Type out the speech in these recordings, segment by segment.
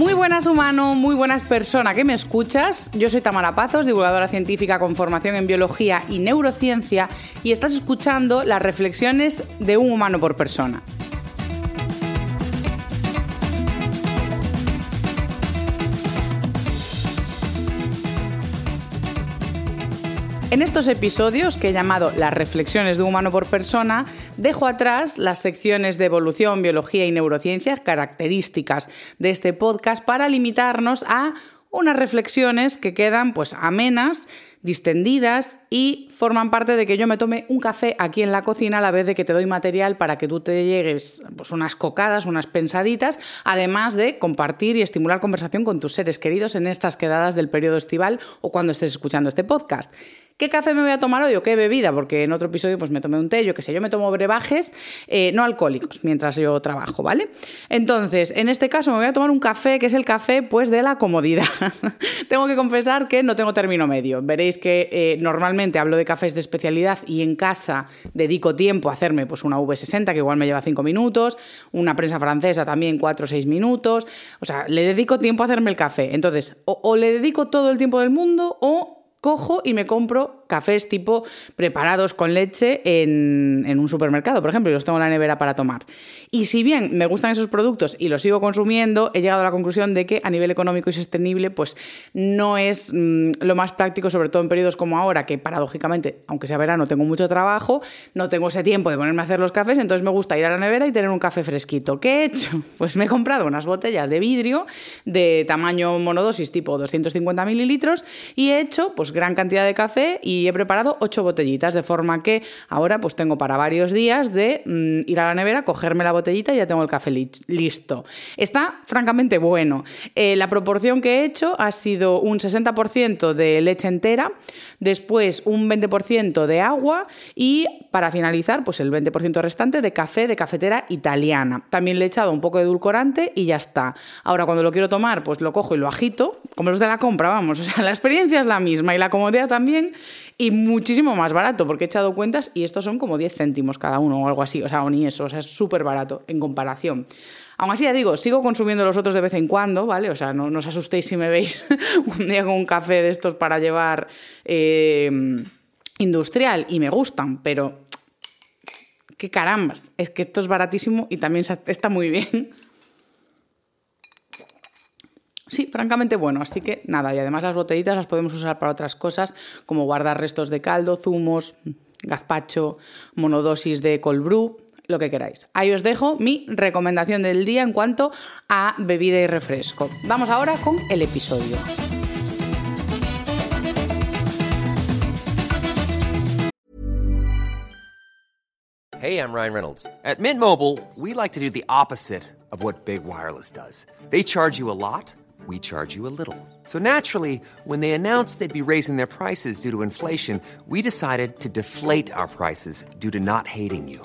Muy buenas humano, muy buenas persona que me escuchas. Yo soy Tamara Pazos, divulgadora científica con formación en biología y neurociencia y estás escuchando las reflexiones de un humano por persona. En estos episodios, que he llamado Las reflexiones de un humano por persona, dejo atrás las secciones de evolución, biología y neurociencia, características de este podcast, para limitarnos a unas reflexiones que quedan pues amenas, distendidas y forman parte de que yo me tome un café aquí en la cocina a la vez de que te doy material para que tú te llegues pues, unas cocadas, unas pensaditas, además de compartir y estimular conversación con tus seres queridos en estas quedadas del periodo estival o cuando estés escuchando este podcast. ¿Qué café me voy a tomar hoy o qué bebida? Porque en otro episodio pues me tomé un té, yo qué sé, yo me tomo brebajes eh, no alcohólicos mientras yo trabajo, ¿vale? Entonces, en este caso me voy a tomar un café que es el café pues de la comodidad. tengo que confesar que no tengo término medio. Veréis que eh, normalmente hablo de cafés de especialidad y en casa dedico tiempo a hacerme pues una V60 que igual me lleva 5 minutos, una prensa francesa también 4 o 6 minutos, o sea, le dedico tiempo a hacerme el café. Entonces, o, o le dedico todo el tiempo del mundo o cojo y me compro cafés tipo preparados con leche en, un supermercado, por ejemplo, y los tengo en la nevera para tomar. Y si bien me gustan esos productos y los sigo consumiendo, he llegado a la conclusión de que a nivel económico y sostenible, pues no es mmm, lo más práctico, sobre todo en periodos como ahora, que paradójicamente, aunque sea verano, tengo mucho trabajo, no tengo ese tiempo de ponerme a hacer los cafés, entonces me gusta ir a la nevera y tener un café fresquito. ¿Qué he hecho? Pues me he comprado unas botellas de vidrio de tamaño monodosis tipo 250 mililitros y he hecho pues gran cantidad de café y he preparado ocho botellitas, de forma que ahora pues tengo para varios días de mmm, ir a la nevera, cogerme la botellita y ya tengo el café li listo. Está francamente bueno. Eh, la proporción que he hecho ha sido un 60% de leche entera, después un 20% de agua y para finalizar pues el 20% restante de café de cafetera italiana. También le he echado un poco de edulcorante y ya está. Ahora cuando lo quiero tomar pues lo cojo y lo agito, como los de la compra, vamos, o sea, la experiencia es la misma y la comodidad también y muchísimo más barato, porque he echado cuentas y estos son como 10 céntimos cada uno o algo así, o sea, o ni eso, o sea, es súper barato en comparación. Aún así, ya digo, sigo consumiendo los otros de vez en cuando, ¿vale? O sea, no, os asustéis si me veis un día con un café de estos para llevar eh, industrial y me gustan, pero qué carambas, es que esto es baratísimo y también está muy bien. Sí, francamente bueno, así que nada, y además las botellitas las podemos usar para otras cosas, como guardar restos de caldo, zumos, gazpacho, monodosis de cold brew, lo que queráis. Ahí os dejo mi recomendación del día en cuanto a bebida y refresco. Vamos ahora con el episodio. Hey, I'm Ryan Reynolds. At Mint Mobile, we like to do the opposite of what Big Wireless does. They charge you a lot, we charge you a little. So naturally, when they announced they'd be raising their prices due to inflation, we decided to deflate our prices due to not hating you.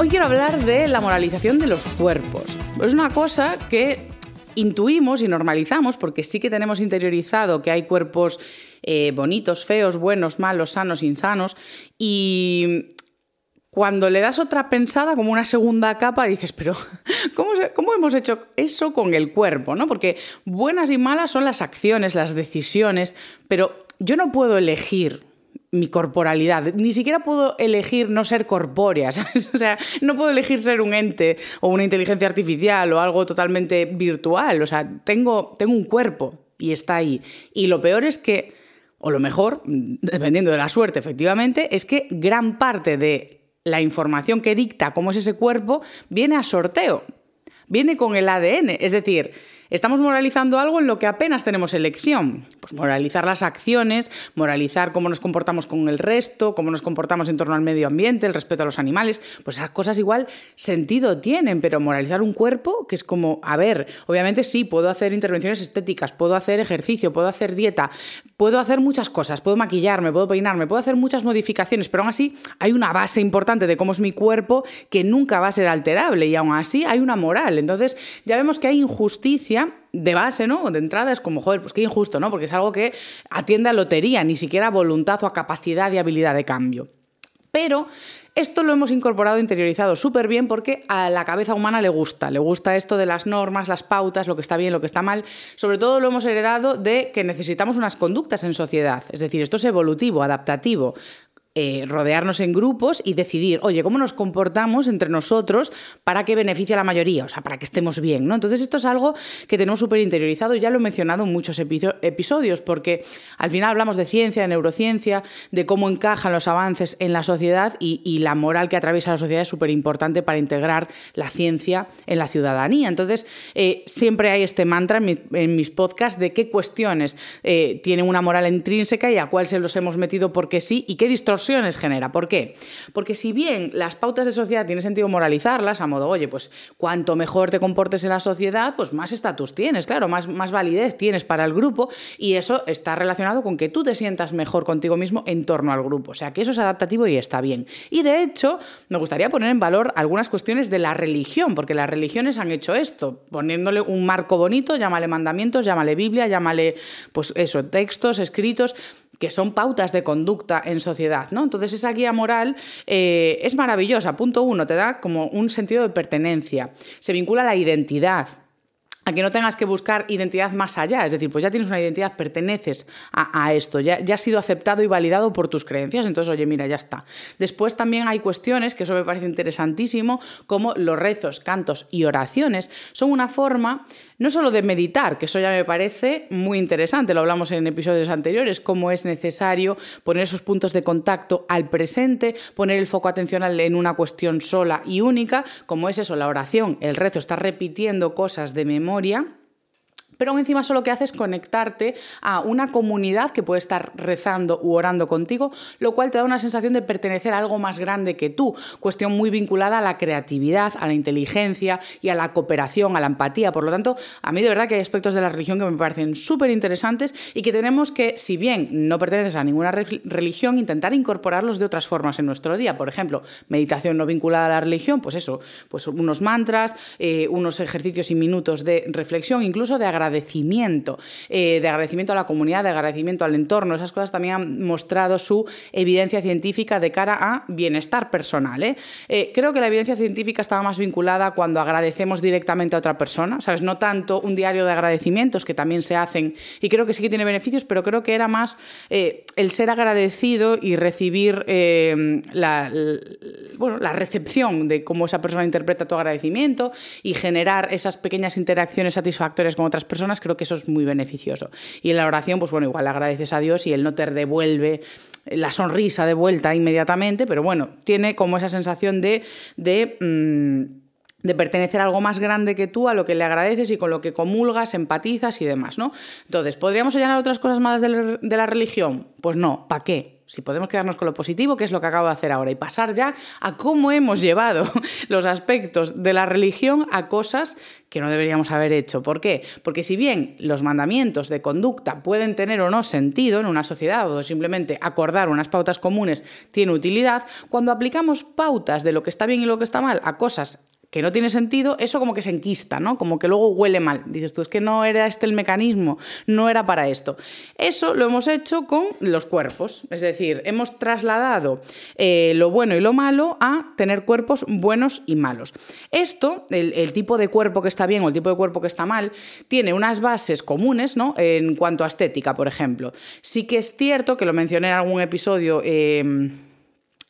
Hoy quiero hablar de la moralización de los cuerpos. Es una cosa que intuimos y normalizamos porque sí que tenemos interiorizado que hay cuerpos eh, bonitos, feos, buenos, malos, sanos, insanos y cuando le das otra pensada, como una segunda capa, dices, pero ¿cómo, ¿cómo, hemos hecho eso con el cuerpo? ¿no? Porque buenas y malas son las acciones, las decisiones, pero yo no puedo elegir mi corporalidad. Ni siquiera puedo elegir no ser corpórea, O sea, no puedo elegir ser un ente o una inteligencia artificial o algo totalmente virtual. O sea, tengo, tengo un cuerpo y está ahí. Y lo peor es que, o lo mejor, dependiendo de la suerte, efectivamente, es que gran parte de la información que dicta cómo es ese cuerpo viene a sorteo, viene con el ADN. Es decir, Estamos moralizando algo en lo que apenas tenemos elección. Pues moralizar las acciones, moralizar cómo nos comportamos con el resto, cómo nos comportamos en torno al medio ambiente, el respeto a los animales, pues esas cosas igual sentido tienen, pero moralizar un cuerpo que es como, a ver, obviamente sí, puedo hacer intervenciones estéticas, puedo hacer ejercicio, puedo hacer dieta, puedo hacer muchas cosas, puedo maquillarme, puedo peinarme, puedo hacer muchas modificaciones, pero aún así hay una base importante de cómo es mi cuerpo que nunca va a ser alterable y aún así hay una moral. Entonces ya vemos que hay injusticia de base, ¿no? De entrada es como, joder, pues qué injusto, ¿no? Porque es algo que atiende a lotería, ni siquiera a voluntad o a capacidad y habilidad de cambio. Pero esto lo hemos incorporado, interiorizado súper bien porque a la cabeza humana le gusta, le gusta esto de las normas, las pautas, lo que está bien, lo que está mal. Sobre todo lo hemos heredado de que necesitamos unas conductas en sociedad, es decir, esto es evolutivo, adaptativo. Eh, rodearnos en grupos y decidir, oye, ¿cómo nos comportamos entre nosotros para que beneficie a la mayoría? O sea, para que estemos bien, ¿no? Entonces esto es algo que tenemos súper interiorizado ya lo he mencionado en muchos episodios, porque al final hablamos de ciencia, de neurociencia, de cómo encajan los avances en la sociedad y, la moral que atraviesa la sociedad es súper importante para integrar la ciencia en la ciudadanía. Entonces, eh, siempre hay este mantra en, mis podcasts de qué cuestiones eh, tienen una moral intrínseca y a cuál se los hemos metido porque sí y qué distorsiones genera. ¿Por qué? Porque si bien las pautas de sociedad tiene sentido moralizarlas, a modo, oye, pues cuanto mejor te comportes en la sociedad, pues más estatus tienes, claro, más, más validez tienes para el grupo y eso está relacionado con que tú te sientas mejor contigo mismo en torno al grupo. O sea, que eso es adaptativo y está bien. Y de hecho, me gustaría poner en valor algunas cuestiones de la religión, porque las religiones han hecho esto, poniéndole un marco bonito, llámale mandamientos, llámale Biblia, llámale, pues eso, textos, escritos, que son pautas de conducta en sociedad, Entonces esa guía moral eh, es maravillosa. Punto uno, te da como un sentido de pertenencia. Se vincula a la identidad a que no tengas que buscar identidad más allá, es decir, pues ya tienes una identidad, perteneces a, esto, ya, ya has sido aceptado y validado por tus creencias, entonces, oye, mira, ya está. Después también hay cuestiones, que eso me parece interesantísimo, como los rezos, cantos y oraciones, son una forma no solo de meditar, que eso ya me parece muy interesante, lo hablamos en episodios anteriores, cómo es necesario poner esos puntos de contacto al presente, poner el foco atencional en una cuestión sola y única, como es eso, la oración, el rezo, estar repitiendo cosas de memoria pero encima solo que hace es conectarte a una comunidad que puede estar rezando u orando contigo, lo cual te da una sensación de pertenecer a algo más grande que tú, cuestión muy vinculada a la creatividad, a la inteligencia y a la cooperación, a la empatía. Por lo tanto, a mí de verdad que hay aspectos de la religión que me parecen súper interesantes y que tenemos que, si bien no perteneces a ninguna religión, intentar incorporarlos de otras formas en nuestro día. Por ejemplo, meditación no vinculada a la religión, pues eso, pues unos mantras, eh, unos ejercicios y minutos de reflexión, incluso de agradecimiento agradecimiento, eh, de agradecimiento a la comunidad, de agradecimiento al entorno. Esas cosas también han mostrado su evidencia científica de cara a bienestar personal. ¿eh? Eh, creo que la evidencia científica estaba más vinculada cuando agradecemos directamente a otra persona, ¿sabes? No tanto un diario de agradecimientos que también se hacen y creo que sí que tiene beneficios, pero creo que era más el ser agradecido y recibir la, bueno, la recepción de cómo esa persona interpreta tu agradecimiento y generar esas pequeñas interacciones satisfactorias con otras personas creo que eso es muy beneficioso. Y en la oración, pues bueno, igual agradeces a Dios y Él no te devuelve la sonrisa de vuelta inmediatamente, pero bueno, tiene como esa sensación de... de mm, de pertenecer a algo más grande que tú, a lo que le agradeces y con lo que comulgas, empatizas y demás, ¿no? Entonces, ¿podríamos señalar otras cosas malas de la religión? Pues no, ¿para qué? Si podemos quedarnos con lo positivo, que es lo que acabo de hacer ahora, y pasar ya a cómo hemos llevado los aspectos de la religión a cosas que no deberíamos haber hecho. ¿Por qué? Porque si bien los mandamientos de conducta pueden tener o no sentido en una sociedad o simplemente acordar unas pautas comunes tiene utilidad, cuando aplicamos pautas de lo que está bien y lo que está mal a cosas que no tiene sentido, eso como que se enquista, ¿no? Como que luego huele mal. Dices tú, es que no era este el mecanismo, no era para esto. Eso lo hemos hecho con los cuerpos, es decir, hemos trasladado eh, lo bueno y lo malo a tener cuerpos buenos y malos. Esto, el, tipo de cuerpo que está bien o el tipo de cuerpo que está mal, tiene unas bases comunes, ¿no? En cuanto a estética, por ejemplo. Sí que es cierto que lo mencioné en algún episodio. Eh,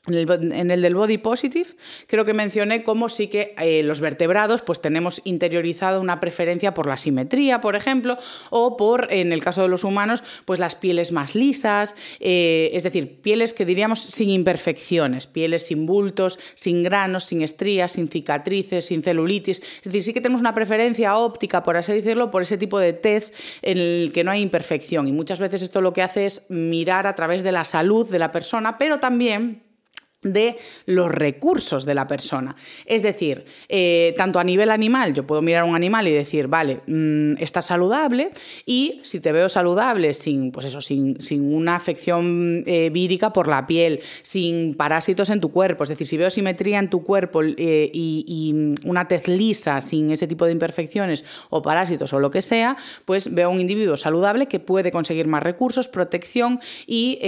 en el, del body positive creo que mencioné cómo sí que eh, los vertebrados pues tenemos interiorizado una preferencia por la simetría, por ejemplo, o por, en el caso de los humanos, pues las pieles más lisas, eh, es decir, pieles que diríamos sin imperfecciones, pieles sin bultos, sin granos, sin estrías, sin cicatrices, sin celulitis. Es decir, sí que tenemos una preferencia óptica, por así decirlo, por ese tipo de tez en el que no hay imperfección. Y muchas veces esto lo que hace es mirar a través de la salud de la persona, pero también de los recursos de la persona. Es decir, eh, tanto a nivel animal, yo puedo mirar a un animal y decir, vale, mm, está saludable, y si te veo saludable sin, pues eso, sin, una afección eh, vírica por la piel, sin parásitos en tu cuerpo, es decir, si veo simetría en tu cuerpo eh, y, y, una tez lisa, sin ese tipo de imperfecciones o parásitos o lo que sea, pues veo un individuo saludable que puede conseguir más recursos, protección y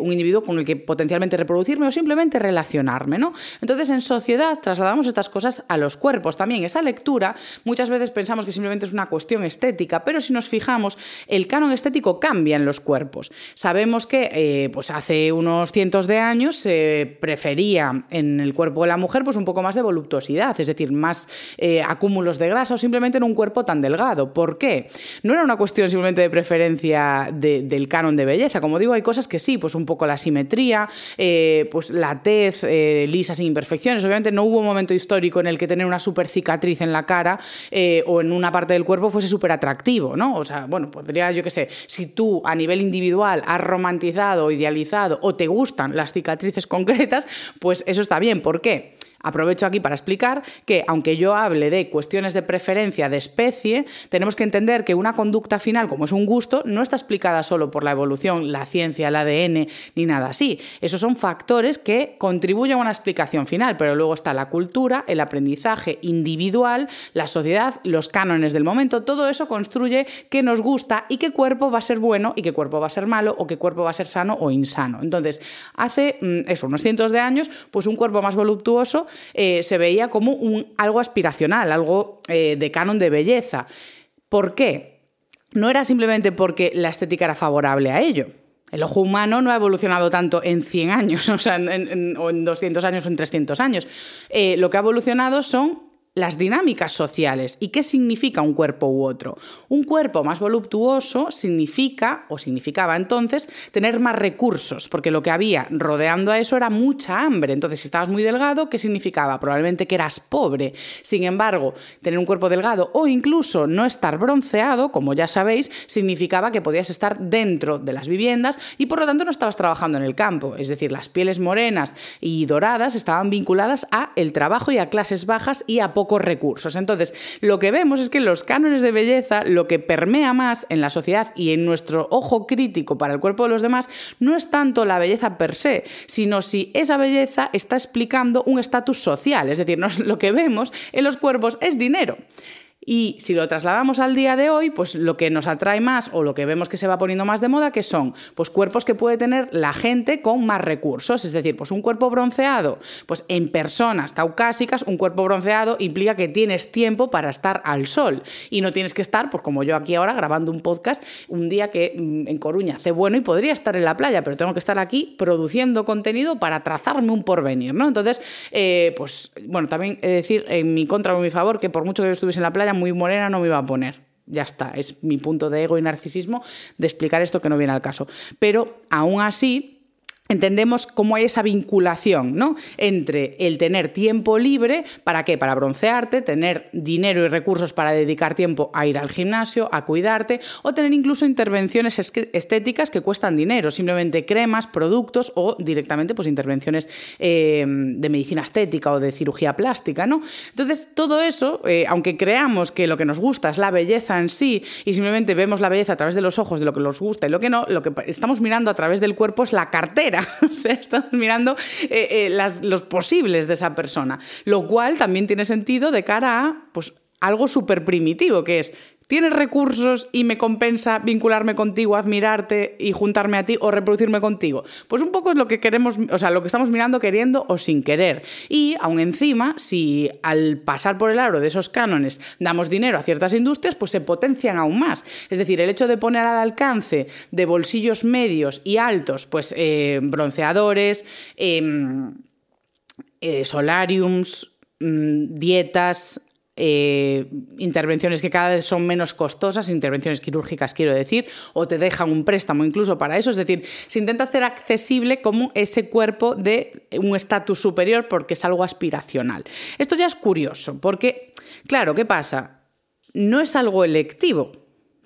un individuo con el que potencialmente reproducirme o simplemente relacionarme, ¿no? Entonces, en sociedad trasladamos estas cosas a los cuerpos también. Esa lectura muchas veces pensamos que simplemente es una cuestión estética, pero si nos fijamos, el canon estético cambia en los cuerpos. Sabemos que eh, pues hace unos cientos de años se prefería en el cuerpo de la mujer pues un poco más de voluptuosidad, es decir, más eh, acúmulos de grasa o simplemente en un cuerpo tan delgado. ¿Por qué? No era una cuestión simplemente de preferencia del canon de belleza. Como digo, hay cosas que sí, pues un poco la simetría, eh, pues la eh, lisa, sin imperfecciones. Obviamente no hubo un momento histórico en el que tener una super cicatriz en la cara eh, o en una parte del cuerpo fuese súper atractivo, ¿no? O sea, bueno, podría, yo qué sé, si tú a nivel individual has romantizado, idealizado o te gustan las cicatrices concretas, pues eso está bien. ¿Por qué? Aprovecho aquí para explicar que, aunque yo hable de cuestiones de preferencia de especie, tenemos que entender que una conducta final, como es un gusto, no está explicada solo por la evolución, la ciencia, el ADN, ni nada así. Esos son factores que contribuyen a una explicación final, pero luego está la cultura, el aprendizaje individual, la sociedad, los cánones del momento, todo eso construye qué nos gusta y qué cuerpo va a ser bueno y qué cuerpo va a ser malo o qué cuerpo va a ser sano o insano. Entonces, hace mm, eso, unos cientos de años, pues un cuerpo más voluptuoso eh, se veía como algo aspiracional, algo eh, de canon de belleza. ¿Por qué? No era simplemente porque la estética era favorable a ello. El ojo humano no ha evolucionado tanto en 100 años, o en, en 200 años o en 300 años. Lo que ha evolucionado son las dinámicas sociales y qué significa un cuerpo u otro. Un cuerpo más voluptuoso significa, o significaba entonces, tener más recursos, porque lo que había rodeando a eso era mucha hambre. Entonces, si estabas muy delgado, ¿qué significaba? Probablemente que eras pobre. Sin embargo, tener un cuerpo delgado o incluso no estar bronceado, como ya sabéis, significaba que podías estar dentro de las viviendas y por lo tanto no estabas trabajando en el campo. Es decir, las pieles morenas y doradas estaban vinculadas a el trabajo y a clases bajas y a poco recursos. Entonces, lo que vemos es que los cánones de belleza, lo que permea más en la sociedad y en nuestro ojo crítico para el cuerpo de los demás, no es tanto la belleza per se, sino si esa belleza está explicando un estatus social. Es decir, lo que vemos en los cuerpos es dinero. Y si lo trasladamos al día de hoy, pues lo que nos atrae más o lo que vemos que se va poniendo más de moda, que son pues cuerpos que puede tener la gente con más recursos. Es decir, pues un cuerpo bronceado, pues en personas caucásicas, un cuerpo bronceado implica que tienes tiempo para estar al sol y no tienes que estar, pues como yo aquí ahora grabando un podcast, un día que mm, en Coruña hace bueno y podría estar en la playa, pero tengo que estar aquí produciendo contenido para trazarme un porvenir, ¿no? Entonces, eh, pues bueno, también he decir en mi contra o en mi favor que por mucho que yo estuviese en la playa, muy morena no me iba a poner. Ya está, es mi punto de ego y narcisismo de explicar esto que no viene al caso. Pero aún así, entendemos cómo hay esa vinculación ¿no? entre el tener tiempo libre, ¿para qué? Para broncearte, tener dinero y recursos para dedicar tiempo a ir al gimnasio, a cuidarte, o tener incluso intervenciones estéticas que cuestan dinero, simplemente cremas, productos o directamente pues, intervenciones eh, de medicina estética o de cirugía plástica. ¿no? Entonces, todo eso, eh, aunque creamos que lo que nos gusta es la belleza en sí y simplemente vemos la belleza a través de los ojos de lo que nos gusta y lo que no, lo que estamos mirando a través del cuerpo es la cartera sea, estamos mirando eh, eh, los posibles de esa persona, lo cual también tiene sentido de cara a pues, algo súper primitivo, que es ¿Tienes recursos y me compensa vincularme contigo, admirarte y juntarme a ti o reproducirme contigo? Pues un poco es lo que queremos, o sea, lo que estamos mirando queriendo o sin querer. Y aún encima, si al pasar por el aro de esos cánones damos dinero a ciertas industrias, pues se potencian aún más. Es decir, el hecho de poner al alcance de bolsillos medios y altos, pues eh, bronceadores, em, eh, solariums, mm, dietas, eh, intervenciones que cada vez son menos costosas, intervenciones quirúrgicas quiero decir, o te dejan un préstamo incluso para eso. Es decir, se intenta hacer accesible como ese cuerpo de un estatus superior porque es algo aspiracional. Esto ya es curioso, porque, claro, ¿qué pasa? No es algo electivo.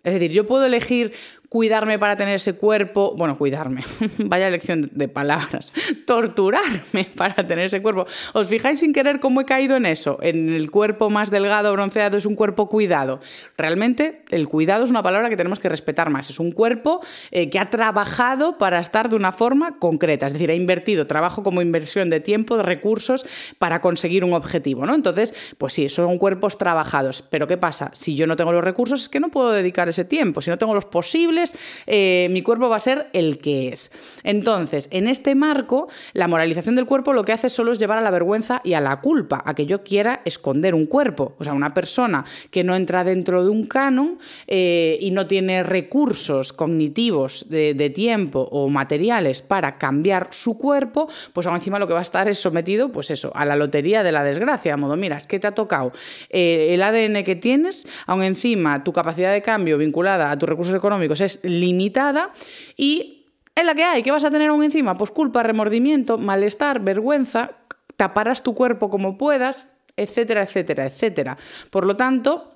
Es decir, yo puedo elegir cuidarme para tener ese cuerpo, bueno, cuidarme, vaya elección de palabras, torturarme para tener ese cuerpo. ¿Os fijáis sin querer cómo he caído en eso? En el cuerpo más delgado, bronceado, es un cuerpo cuidado. Realmente el cuidado es una palabra que tenemos que respetar más. Es un cuerpo eh, que ha trabajado para estar de una forma concreta, es decir, ha invertido trabajo como inversión de tiempo, de recursos para conseguir un objetivo, ¿no? Entonces, pues sí, son cuerpos trabajados. Pero ¿qué pasa? Si yo no tengo los recursos es que no puedo dedicar ese tiempo. Si no tengo los posibles, eh, mi cuerpo va a ser el que es. Entonces, en este marco, la moralización del cuerpo lo que hace solo es llevar a la vergüenza y a la culpa, a que yo quiera esconder un cuerpo. O sea, una persona que no entra dentro de un canon eh, y no tiene recursos cognitivos de, tiempo o materiales para cambiar su cuerpo, pues aún encima lo que va a estar es sometido, pues eso, a la lotería de la desgracia. A modo, mira, es que te ha tocado eh, el ADN que tienes, aún encima tu capacidad de cambio vinculada a tus recursos económicos es limitada y es la que hay. ¿Qué vas a tener aún encima? Pues culpa, remordimiento, malestar, vergüenza, taparás tu cuerpo como puedas, etcétera, etcétera, etcétera. Por lo tanto,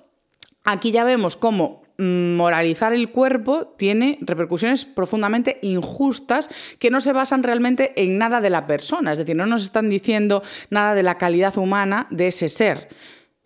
aquí ya vemos cómo moralizar el cuerpo tiene repercusiones profundamente injustas que no se basan realmente en nada de la persona, es decir, no nos están diciendo nada de la calidad humana de ese ser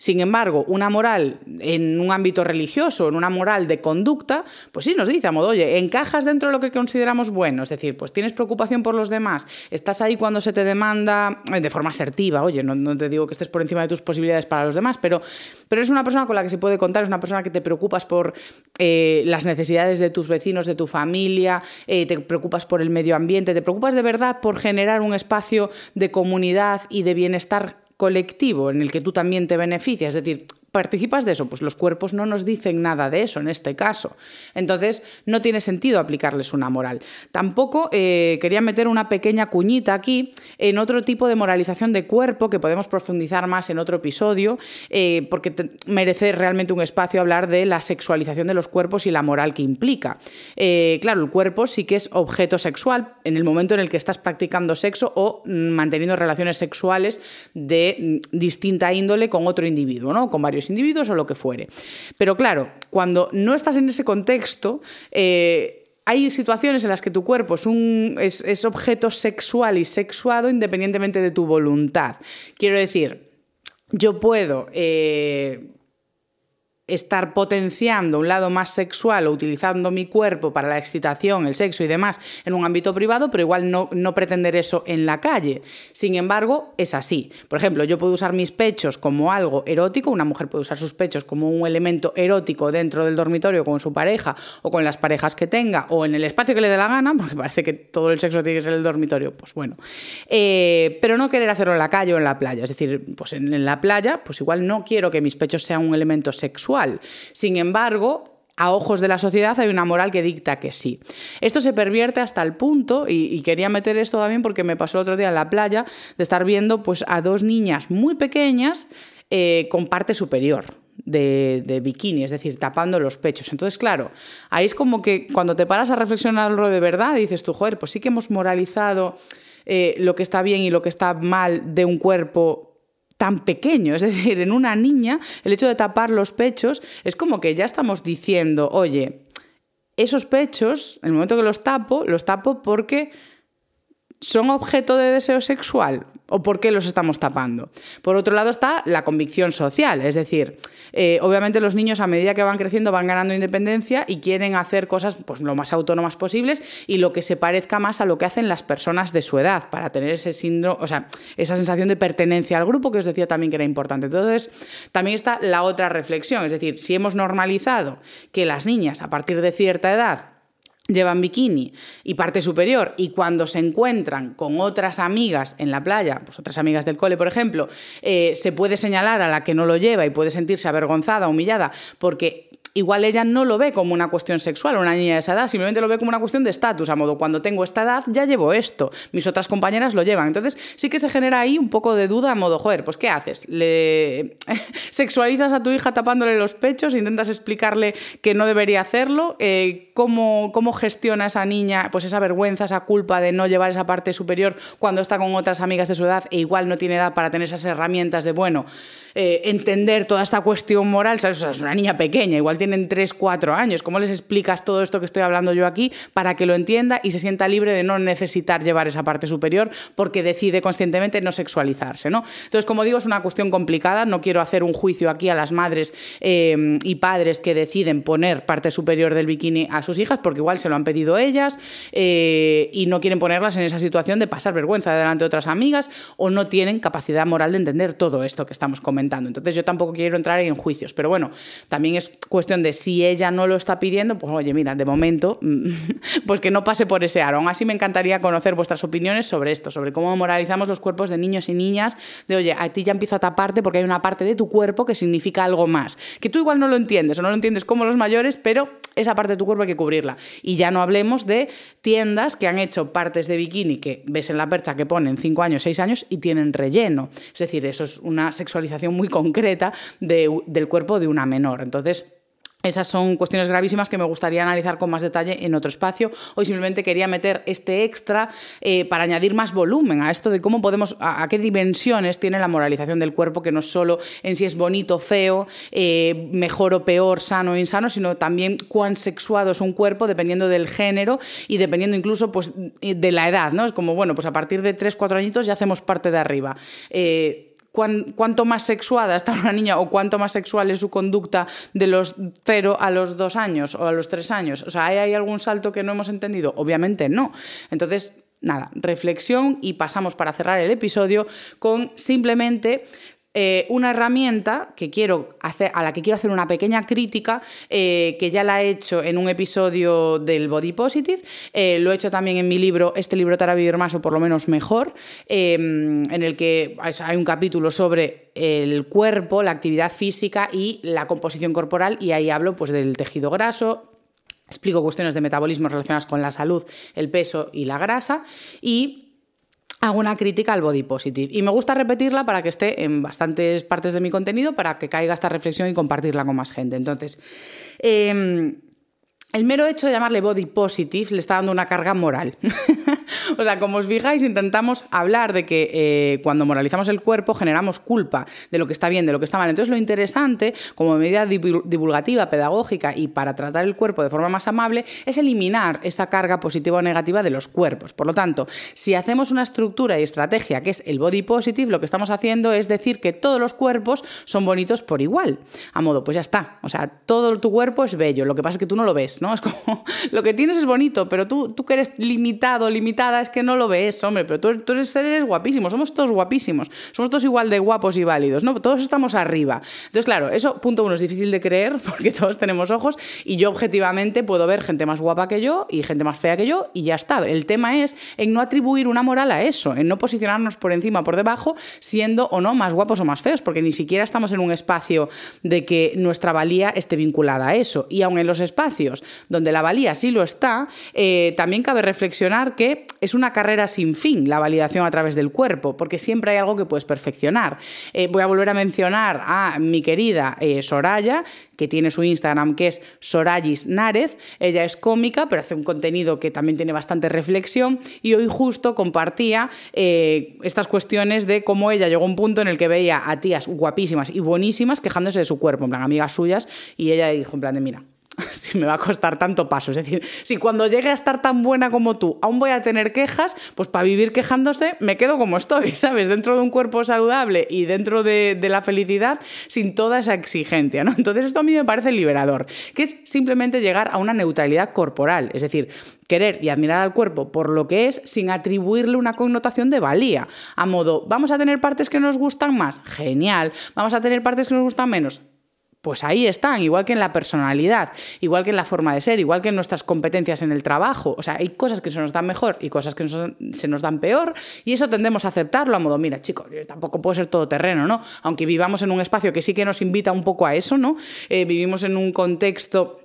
sin embargo, una moral en un ámbito religioso, en una moral de conducta, pues sí nos dice a modo, oye, encajas dentro de lo que consideramos bueno, es decir, pues tienes preocupación por los demás, estás ahí cuando se te demanda eh, de forma asertiva, oye, no, te digo que estés por encima de tus posibilidades para los demás, pero, pero eres una persona con la que se puede contar, es una persona que te preocupas por eh, las necesidades de tus vecinos, de tu familia, eh, te preocupas por el medio ambiente, te preocupas de verdad por generar un espacio de comunidad y de bienestar colectivo en el que tú también te beneficias, es decir, participas de eso, pues los cuerpos no nos dicen nada de eso en este caso. Entonces, no tiene sentido aplicarles una moral. Tampoco eh, quería meter una pequeña cuñita aquí en otro tipo de moralización de cuerpo que podemos profundizar más en otro episodio, eh, porque merece realmente un espacio hablar de la sexualización de los cuerpos y la moral que implica. Eh, claro, el cuerpo sí que es objeto sexual en el momento en el que estás practicando sexo o mm, manteniendo relaciones sexuales de mm, distinta índole con otro individuo, ¿no? Con varios individuos o lo que fuere. Pero claro, cuando no estás en ese contexto, eh, hay situaciones en las que tu cuerpo es, un, es, objeto sexual y sexuado independientemente de tu voluntad. Quiero decir, yo puedo... Eh, estar potenciando un lado más sexual o utilizando mi cuerpo para la excitación, el sexo y demás en un ámbito privado, pero igual no, no pretender eso en la calle. Sin embargo, es así. Por ejemplo, yo puedo usar mis pechos como algo erótico, una mujer puede usar sus pechos como un elemento erótico dentro del dormitorio con su pareja o con las parejas que tenga o en el espacio que le dé la gana, porque parece que todo el sexo tiene que ser el dormitorio, pues bueno. Eh, pero no querer hacerlo en la calle o en la playa. Es decir, pues en la playa, pues igual no quiero que mis pechos sean un elemento sexual sin embargo, a ojos de la sociedad hay una moral que dicta que sí. Esto se pervierte hasta el punto, y, quería meter esto también porque me pasó el otro día en la playa, de estar viendo pues, a dos niñas muy pequeñas eh, con parte superior de, bikini, es decir, tapando los pechos. Entonces, claro, ahí es como que cuando te paras a reflexionarlo de verdad, dices tú, joder, pues sí que hemos moralizado eh, lo que está bien y lo que está mal de un cuerpo tan pequeño. Es decir, en una niña, el hecho de tapar los pechos es como que ya estamos diciendo, oye, esos pechos, en el momento que los tapo, los tapo porque son objeto de deseo sexual o por qué los estamos tapando. Por otro lado está la convicción social, es decir, eh, obviamente los niños a medida que van creciendo van ganando independencia y quieren hacer cosas pues, lo más autónomas posibles y lo que se parezca más a lo que hacen las personas de su edad para tener ese síndrome, o sea, esa sensación de pertenencia al grupo que os decía también que era importante. Entonces, también está la otra reflexión, es decir, si hemos normalizado que las niñas a partir de cierta edad llevan bikini y parte superior y cuando se encuentran con otras amigas en la playa, pues otras amigas del cole, por ejemplo, eh, se puede señalar a la que no lo lleva y puede sentirse avergonzada, humillada, porque igual ella no lo ve como una cuestión sexual, una niña de esa edad, simplemente lo ve como una cuestión de estatus, a modo, cuando tengo esta edad ya llevo esto, mis otras compañeras lo llevan. Entonces sí que se genera ahí un poco de duda, a modo, joder, pues ¿qué haces? ¿Le sexualizas a tu hija tapándole los pechos? ¿Intentas explicarle que no debería hacerlo? Eh, ¿cómo, ¿Cómo gestiona esa niña pues esa vergüenza, esa culpa de no llevar esa parte superior cuando está con otras amigas de su edad e igual no tiene edad para tener esas herramientas de, bueno, eh, entender toda esta cuestión moral? Sea, es una niña pequeña, igual tienen 3, 4 años. ¿Cómo les explicas todo esto que estoy hablando yo aquí para que lo entienda y se sienta libre de no necesitar llevar esa parte superior porque decide conscientemente no sexualizarse? ¿no? Entonces, como digo, es una cuestión complicada. No quiero hacer un juicio aquí a las madres eh, y padres que deciden poner parte superior del bikini a sus hijas porque igual se lo han pedido ellas eh, y no quieren ponerlas en esa situación de pasar vergüenza delante de otras amigas o no tienen capacidad moral de entender todo esto que estamos comentando. Entonces, yo tampoco quiero entrar en juicios, pero bueno, también es cuestión de si ella no lo está pidiendo, pues oye, mira, de momento, pues que no pase por ese aro. Aún así me encantaría conocer vuestras opiniones sobre esto, sobre cómo moralizamos los cuerpos de niños y niñas, de oye, a ti ya empiezo a taparte porque hay una parte de tu cuerpo que significa algo más, que tú igual no lo entiendes o no lo entiendes como los mayores, pero esa parte de tu cuerpo hay que cubrirla. Y ya no hablemos de tiendas que han hecho partes de bikini que ves en la percha que ponen 5 años, 6 años y tienen relleno. Es decir, eso es una sexualización muy concreta del cuerpo de una menor. Entonces, esas son cuestiones gravísimas que me gustaría analizar con más detalle en otro espacio. Hoy simplemente quería meter este extra eh, para añadir más volumen a esto de cómo podemos, a, qué dimensiones tiene la moralización del cuerpo, que no solo en si es bonito, feo, eh, mejor o peor, sano o insano, sino también cuán sexuado es un cuerpo dependiendo del género y dependiendo incluso pues, de la edad. ¿no? Es como, bueno, pues a partir de 3, 4 añitos ya hacemos parte de arriba. Eh, cuánto más sexuada está una niña o cuánto más sexual es su conducta de los 0 a los 2 años o a los 3 años. O sea, ¿hay algún salto que no hemos entendido? Obviamente no. Entonces, nada, reflexión y pasamos para cerrar el episodio con simplemente eh, una herramienta que quiero hacer, a la que quiero hacer una pequeña crítica, eh, que ya la he hecho en un episodio del Body Positive, eh, lo he hecho también en mi libro, este libro te hará vivir más o por lo menos mejor, en el que hay un capítulo sobre el cuerpo, la actividad física y la composición corporal, y ahí hablo pues, del tejido graso, explico cuestiones de metabolismo relacionadas con la salud, el peso y la grasa, y hago una crítica al body positive. Y me gusta repetirla para que esté en bastantes partes de mi contenido, para que caiga esta reflexión y compartirla con más gente. Entonces, em, el mero hecho de llamarle body positive le está dando una carga moral. o sea, como os fijáis, intentamos hablar de que eh, cuando moralizamos el cuerpo generamos culpa de lo que está bien, de lo que está mal. Entonces, lo interesante, como medida divulgativa, pedagógica y para tratar el cuerpo de forma más amable, es eliminar esa carga positiva o negativa de los cuerpos. Por lo tanto, si hacemos una estructura y estrategia que es el body positive, lo que estamos haciendo es decir que todos los cuerpos son bonitos por igual. A modo, pues ya está. O sea, todo tu cuerpo es bello. Lo que pasa es que tú no lo ves. ¿No? Es como, lo que tienes es bonito, pero tú, tú que eres limitado, limitada, es que no lo ves, hombre, pero tú, tú eres, eres guapísimo, somos todos guapísimos, somos todos igual de guapos y válidos, ¿no? Todos estamos arriba. Entonces, claro, eso, punto uno, es difícil de creer porque todos tenemos ojos y yo objetivamente puedo ver gente más guapa que yo y gente más fea que yo y ya está. El tema es en no atribuir una moral a eso, en no posicionarnos por encima por debajo, siendo o no más guapos o más feos, porque ni siquiera estamos en un espacio de que nuestra valía esté vinculada a eso. Y aun en los espacios donde la valía sí lo está, eh, también cabe reflexionar que es una carrera sin fin la validación a través del cuerpo, porque siempre hay algo que puedes perfeccionar. Eh, voy a volver a mencionar a mi querida eh, Soraya, que tiene su Instagram que es Sorayis Nárez. Ella es cómica, pero hace un contenido que también tiene bastante reflexión y hoy justo compartía estas cuestiones de cómo ella llegó a un punto en el que veía a tías guapísimas y buenísimas quejándose de su cuerpo, en plan amigas suyas, y ella dijo en plan de, mira, si me va a costar tanto paso. Es decir, si cuando llegue a estar tan buena como tú aún voy a tener quejas, pues para vivir quejándose me quedo como estoy, ¿sabes? Dentro de un cuerpo saludable y dentro de, la felicidad sin toda esa exigencia, ¿no? Entonces esto a mí me parece liberador, que es simplemente llegar a una neutralidad corporal, es decir, querer y admirar al cuerpo por lo que es sin atribuirle una connotación de valía, a modo, vamos a tener partes que nos gustan más, genial, vamos a tener partes que nos gustan menos, pues ahí están, igual que en la personalidad, igual que en la forma de ser, igual que en nuestras competencias en el trabajo. O sea, hay cosas que se nos dan mejor y cosas que se nos dan peor, y eso tendemos a aceptarlo a modo, mira, chico, tampoco puede ser todo terreno, ¿no? Aunque vivamos en un espacio que sí que nos invita un poco a eso, ¿no? Eh, vivimos en un contexto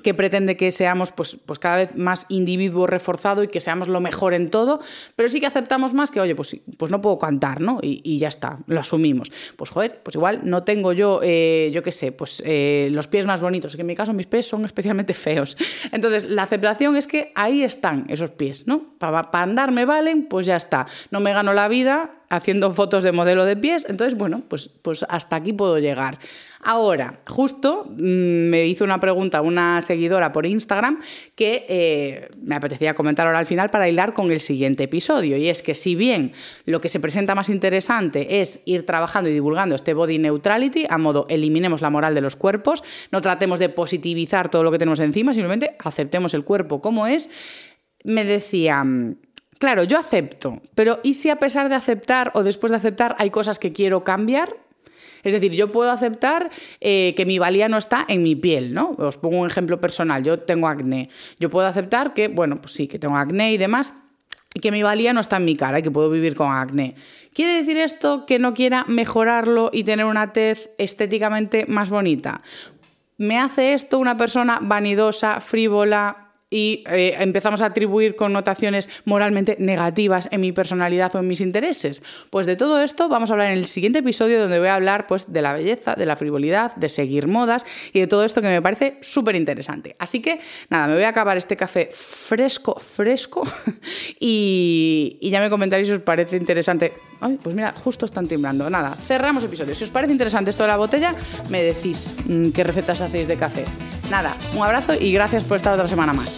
que pretende que seamos pues, pues cada vez más individuo reforzado y que seamos lo mejor en todo, pero sí que aceptamos más que, oye, pues, pues no puedo cantar, ¿no? Y, ya está, lo asumimos. Pues joder, pues igual no tengo yo, eh, yo qué sé, pues eh, los pies más bonitos, en mi caso mis pies son especialmente feos. Entonces, la aceptación es que ahí están esos pies, ¿no? Para, para andar me valen, pues ya está. No me gano la vida haciendo fotos de modelo de pies, entonces, bueno, pues, pues hasta aquí puedo llegar. Ahora, justo mm, me hizo una pregunta una seguidora por Instagram que eh, me apetecía comentar ahora al final para hilar con el siguiente episodio. Y es que si bien lo que se presenta más interesante es ir trabajando y divulgando este body neutrality, a modo eliminemos la moral de los cuerpos, no tratemos de positivizar todo lo que tenemos encima, simplemente aceptemos el cuerpo como es, me decía... Claro, yo acepto, pero ¿y si a pesar de aceptar o después de aceptar hay cosas que quiero cambiar? Es decir, yo puedo aceptar eh, que mi valía no está en mi piel, ¿no? Os pongo un ejemplo personal, yo tengo acné. Yo puedo aceptar que, bueno, pues sí, que tengo acné y demás, y que mi valía no está en mi cara y que puedo vivir con acné. ¿Quiere decir esto que no quiera mejorarlo y tener una tez estéticamente más bonita? ¿Me hace esto una persona vanidosa, frívola, y eh, empezamos a atribuir connotaciones moralmente negativas en mi personalidad o en mis intereses? Pues de todo esto vamos a hablar en el siguiente episodio donde voy a hablar pues, de la belleza, de la frivolidad, de seguir modas y de todo esto que me parece súper interesante. Así que nada, me voy a acabar este café fresco, fresco y, ya me comentaréis si os parece interesante. Ay, pues mira, justo están timbrando. Nada, cerramos episodio. Si os parece interesante esto de la botella, me decís mm, qué recetas hacéis de café. Nada, un abrazo y gracias por estar otra semana más.